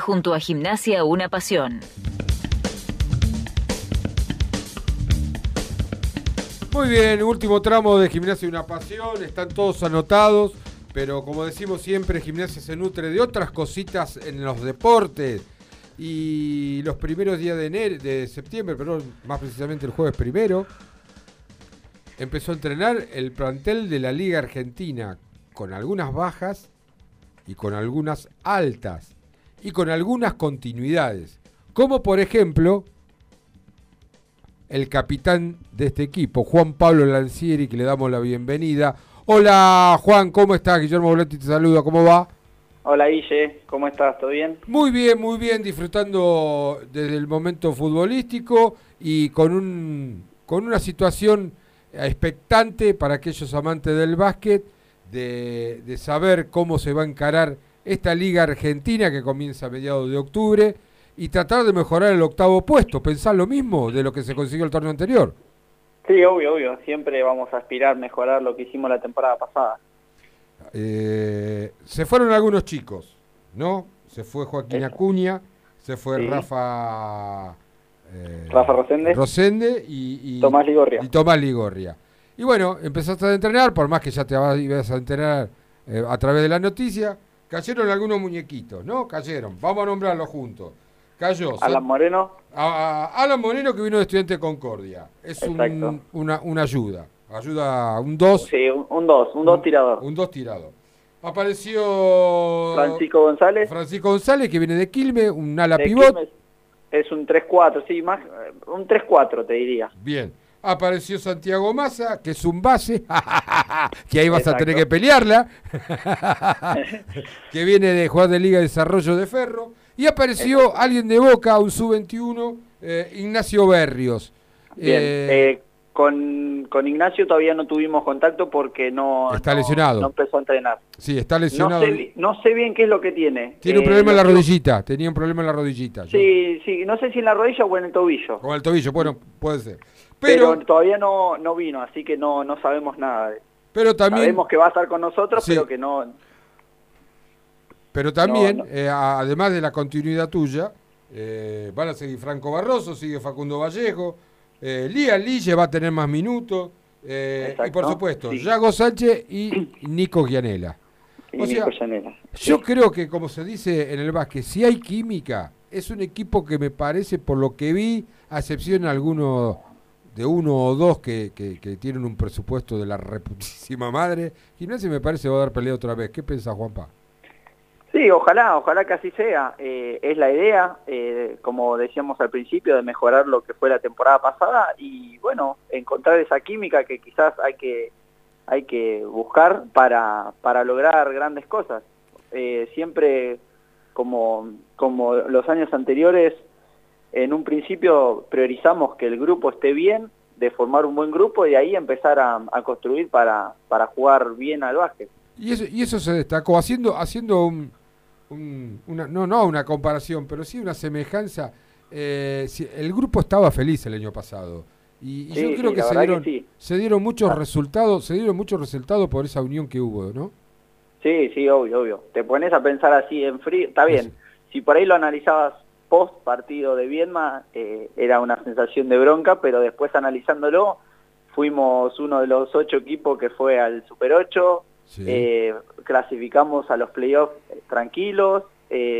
junto a Gimnasia Una Pasión. Muy bien, último tramo de Gimnasia Una Pasión, están todos anotados, pero como decimos siempre, Gimnasia se nutre de otras cositas en los deportes. Y los primeros días de, enero, de septiembre, pero más precisamente el jueves primero, empezó a entrenar el plantel de la Liga Argentina, con algunas bajas y con algunas altas y con algunas continuidades. Como por ejemplo el capitán de este equipo, Juan Pablo Lancieri, que le damos la bienvenida. Hola Juan, ¿cómo estás? Guillermo Boletti te saluda, ¿cómo va? Hola Guille, ¿cómo estás? ¿Todo bien? Muy bien, muy bien, disfrutando desde el momento futbolístico y con, un, con una situación expectante para aquellos amantes del básquet de, de saber cómo se va a encarar esta Liga Argentina que comienza a mediados de octubre y tratar de mejorar el octavo puesto. ¿Pensás lo mismo de lo que se consiguió el torneo anterior? Sí, obvio, obvio. Siempre vamos a aspirar a mejorar lo que hicimos la temporada pasada. Eh, se fueron algunos chicos, ¿no? Se fue Joaquín Acuña, se fue Rafa... Eh, Rafa Rosende, Rosende y, Tomás Ligorria. Y Tomás Ligorria. Y bueno, empezaste a entrenar, por más que ya te ibas a entrenar eh, a través de la noticia, cayeron algunos muñequitos, ¿no? Cayeron. Vamos a nombrarlos juntos. Cayó. Alan Moreno. Alan Moreno que vino de Estudiante de Concordia. Es un, una, una, ayuda. Ayuda, un 2. Sí, un 2, un 2 tirador. Un 2 tirador. Apareció... Francisco González. Francisco González que viene de Quilme, un ala pivot. es un 3-4, sí, más, un 3-4 te diría. Bien apareció Santiago Massa, que es un base, que ahí vas a tener que pelearla, que viene de jugar de Liga de Desarrollo de Ferro, y apareció alguien de Boca, un sub-21, eh, Ignacio Berrios. Bien, eh, eh, con, con, Ignacio todavía no tuvimos contacto porque no, está lesionado. no empezó a entrenar. Sí, está lesionado. No sé, bien qué es lo que tiene. Tiene un problema en la rodillita, tenía un problema en la rodillita. Sí, sí, no sé si en la rodilla o en el tobillo. O en el tobillo, bueno, puede ser. Pero, todavía no, no vino, así que no, no sabemos nada. Pero también... Sabemos que va a estar con nosotros, pero que no... Pero también, eh, además de la continuidad tuya, eh, van a seguir Franco Barroso, sigue Facundo Vallejo, eh, Lía Lille va a tener más minutos, eh, y por supuesto, Yago Sánchez y Nico Gianella. o sea, yo creo que, como se dice en el básquet, si hay química, es un equipo que me parece, por lo que vi, a excepción de algunos de uno o dos que, que, tienen un presupuesto de la reputísima madre, Gimnasia me parece va a dar pelea otra vez. ¿Qué piensa Juanpa? Sí, ojalá, ojalá que así sea. Eh, es la idea, eh, como decíamos al principio, de mejorar lo que fue la temporada pasada y bueno, encontrar esa química que quizás hay que, hay que buscar para, para lograr grandes cosas. Eh, siempre, como, como los años anteriores, en un principio priorizamos que el grupo esté bien, de formar un buen grupo y ahí empezar a, construir para, para jugar bien al básquet. Y eso, y eso se destacó, haciendo, haciendo un, una, no, no una comparación, pero sí una semejanza. Eh, el grupo estaba feliz el año pasado. Y, yo creo que, se dieron, se dieron muchos ah. resultados, se dieron muchos resultados por esa unión que hubo, ¿no? Sí, sí, obvio, obvio. Te pones a pensar así en frío, está bien. Si por ahí lo analizabas post partido de Viedma eh, era una sensación de bronca, pero después analizándolo fuimos uno de los ocho equipos que fue al Super 8, eh, clasificamos a los playoffs eh, tranquilos,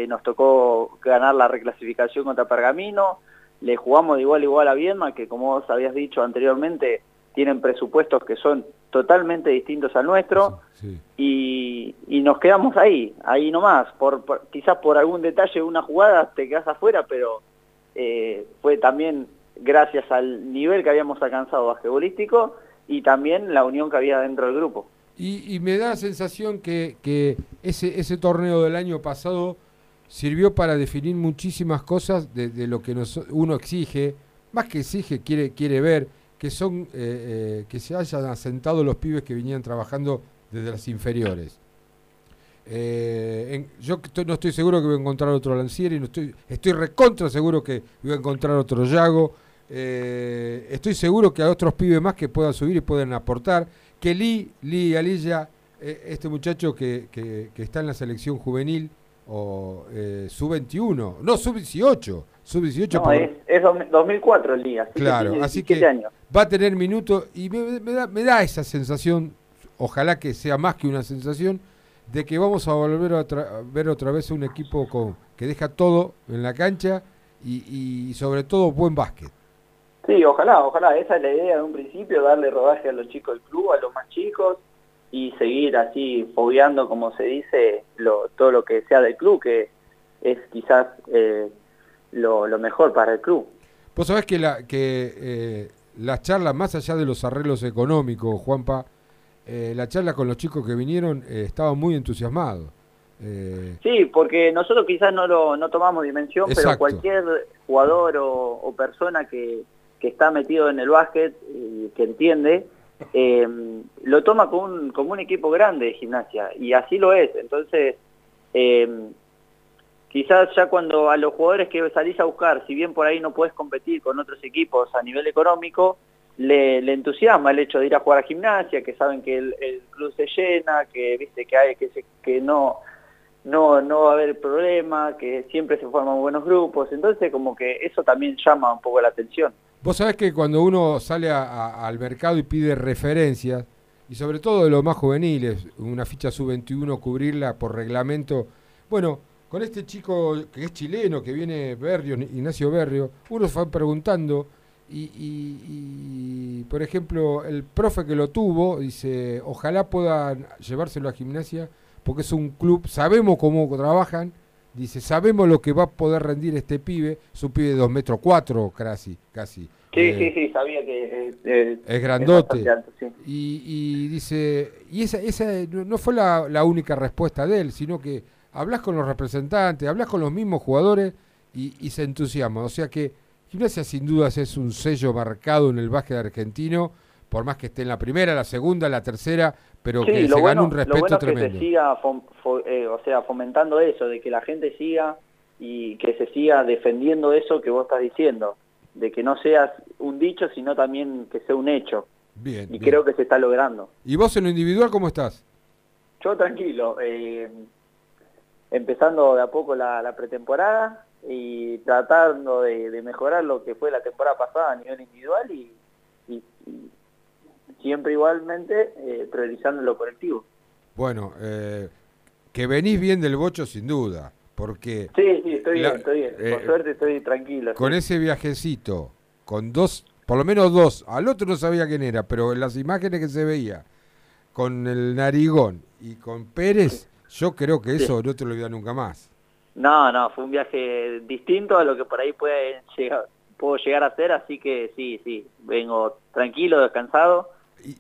nos tocó ganar la reclasificación contra Pergamino, le jugamos de igual a igual a Viedma, que como vos habías dicho anteriormente, tienen presupuestos que son totalmente distintos al nuestro Y, nos quedamos ahí, ahí nomás. Por, quizás por algún detalle de una jugada te quedas afuera, pero eh, fue también gracias al nivel que habíamos alcanzado basquetbolístico y también la unión que había dentro del grupo. Y, me da la sensación que, que ese, ese torneo del año pasado sirvió para definir muchísimas cosas de, de lo que nos, uno exige, más que exige, quiere, quiere ver que son eh, eh, que se hayan asentado los pibes que venían trabajando desde las inferiores. Eh, yo no estoy seguro que voy a encontrar otro Lancieri, no estoy, estoy recontra seguro que voy a encontrar otro Yago. estoy seguro que hay otros pibes más que puedan subir y pueden aportar. Que Lee, Lee Alilla, este muchacho que, que, está en la selección juvenil, o eh, sub-21, no, sub-18, sub-18. No, es, es 2004 el día. Claro, así que va a tener minutos y me, da, me da esa sensación, ojalá que sea más que una sensación, de que vamos a volver a, ver otra vez un equipo con, que deja todo en la cancha y, y sobre todo buen básquet. Sí, ojalá, ojalá, esa es la idea de un principio, darle rodaje a los chicos del club, a los más chicos, y seguir así fogueando, como se dice, lo, todo lo que sea del club, que es quizás eh, lo, mejor para el club. Vos sabés que, la, que eh, las charlas, más allá de los arreglos económicos, Juanpa, eh, la charla con los chicos que vinieron eh, estaban muy entusiasmados. Sí, porque nosotros quizás no lo no tomamos dimensión, pero cualquier jugador o, persona que, que, está metido en el básquet y que entiende, eh, lo toma como un, como un equipo grande de gimnasia, y así lo es. Entonces, eh, quizás ya cuando a los jugadores que salís a buscar, si bien por ahí no puedes competir con otros equipos a nivel económico, le, entusiasma el hecho de ir a jugar a gimnasia, que saben que el, club se llena, que viste que hay que, no no no va a haber problema, que siempre se forman buenos grupos, entonces como que eso también llama un poco la atención. Vos sabés que cuando uno sale al mercado y pide referencias, y sobre todo de los más juveniles, una ficha sub-21, cubrirla por reglamento, bueno, con este chico que es chileno, que viene Berrio, Ignacio Berrio, uno se va preguntando, y, por ejemplo, el profe que lo tuvo dice, ojalá puedan llevárselo a gimnasia, porque es un club, sabemos cómo trabajan, Dice, sabemos lo que va a poder rendir este pibe, es un pibe de 2 metros 4 casi. casi. Sí, eh, sí, sí, sabía que eh, eh, es grandote. y, dice, y esa, esa no fue la, única respuesta de él, sino que hablas con los representantes, hablas con los mismos jugadores y, se entusiasma. O sea que Gimnasia sin dudas es un sello marcado en el básquet argentino, por más que esté en la primera, la segunda, la tercera, pero que se gane un respeto tremendo. Que se siga, eh, o sea, fomentando eso, de que la gente siga y que se siga defendiendo eso que vos estás diciendo, de que no seas un dicho, sino también que sea un hecho. Bien. Y creo que se está logrando. ¿Y vos en lo individual cómo estás? Yo tranquilo, eh, empezando de a poco la, pretemporada y tratando de, mejorar lo que fue la temporada pasada a nivel individual y siempre igualmente eh, priorizando lo colectivo. Bueno, eh, que venís bien del bocho sin duda, porque... Sí, sí, estoy bien, estoy bien. Por eh, suerte estoy tranquilo. Con ese viajecito, con dos, por lo menos dos, al otro no sabía quién era, pero en las imágenes que se veía, con el narigón y con Pérez, yo creo que eso no te lo olvidas nunca más. No, no, fue un viaje distinto a lo que por ahí puede llegar, puedo llegar a ser, así que sí, sí, vengo tranquilo, descansado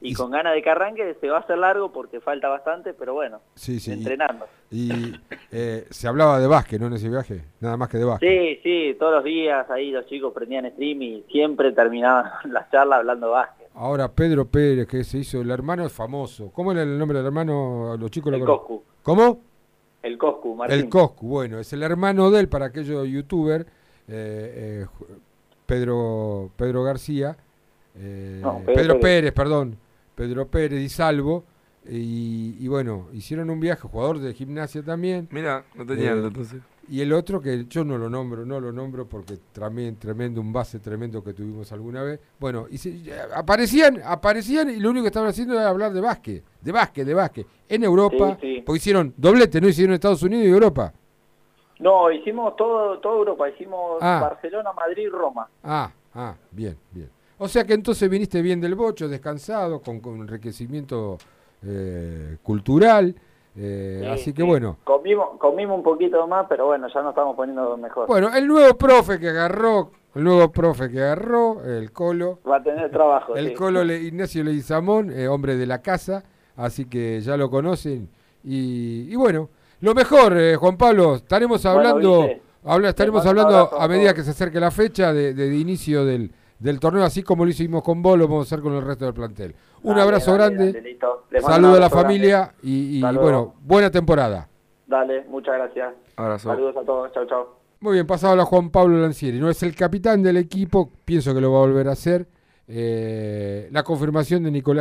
y, con ganas de que arranque se va a hacer largo porque falta bastante, pero bueno, sí, sí, entrenando. Y, eh, se hablaba de básquet, ¿no? En ese viaje, nada más que de básquet. Sí, sí, todos los días ahí los chicos prendían stream y siempre terminaban las charlas hablando de básquet. Ahora Pedro Pérez, que se hizo, el hermano es famoso. ¿Cómo era el nombre del hermano? Los chicos el lo Coscu. ¿Cómo? El Coscu, Martín. El Coscu, bueno, es el hermano de él para aquellos youtubers, eh, eh, Pedro, Pedro García eh, Pedro, Pérez. perdón, Pedro Pérez y Salvo. Y, bueno, hicieron un viaje, jugador de gimnasia también. Mira, no tenía eh, entonces. Y el otro que yo no lo nombro, no lo nombro porque también tremendo, un base tremendo que tuvimos alguna vez. Bueno, y aparecían, aparecían y lo único que estaban haciendo era hablar de básquet, de básquet, de básquet. En Europa, porque hicieron doblete, no hicieron Estados Unidos y Europa. No, hicimos todo, toda Europa, hicimos ah. Barcelona, Madrid, Roma. Ah, ah, bien, bien. O sea que entonces viniste bien del bocho, descansado, con, enriquecimiento eh, cultural. Eh, así que bueno. Comimos, comimos un poquito más, pero bueno, ya nos estamos poniendo mejor. Bueno, el nuevo profe que agarró, el nuevo profe que agarró, el Colo. Va a tener trabajo. El Colo Ignacio Leizamón, eh, hombre de la casa, así que ya lo conocen. Y, bueno, lo mejor, Juan Pablo, estaremos hablando, habla, estaremos hablando a medida que se acerque la fecha de inicio del del torneo, así como lo hicimos con vos, lo vamos a hacer con el resto del plantel. Un abrazo grande, saludo a la familia y, bueno, buena temporada. Dale, muchas gracias. Saludos a todos, chao, chao. Muy bien, pasado a Juan Pablo Lancieri. No es el capitán del equipo, pienso que lo va a volver a hacer. Eh, la confirmación de Nicolás.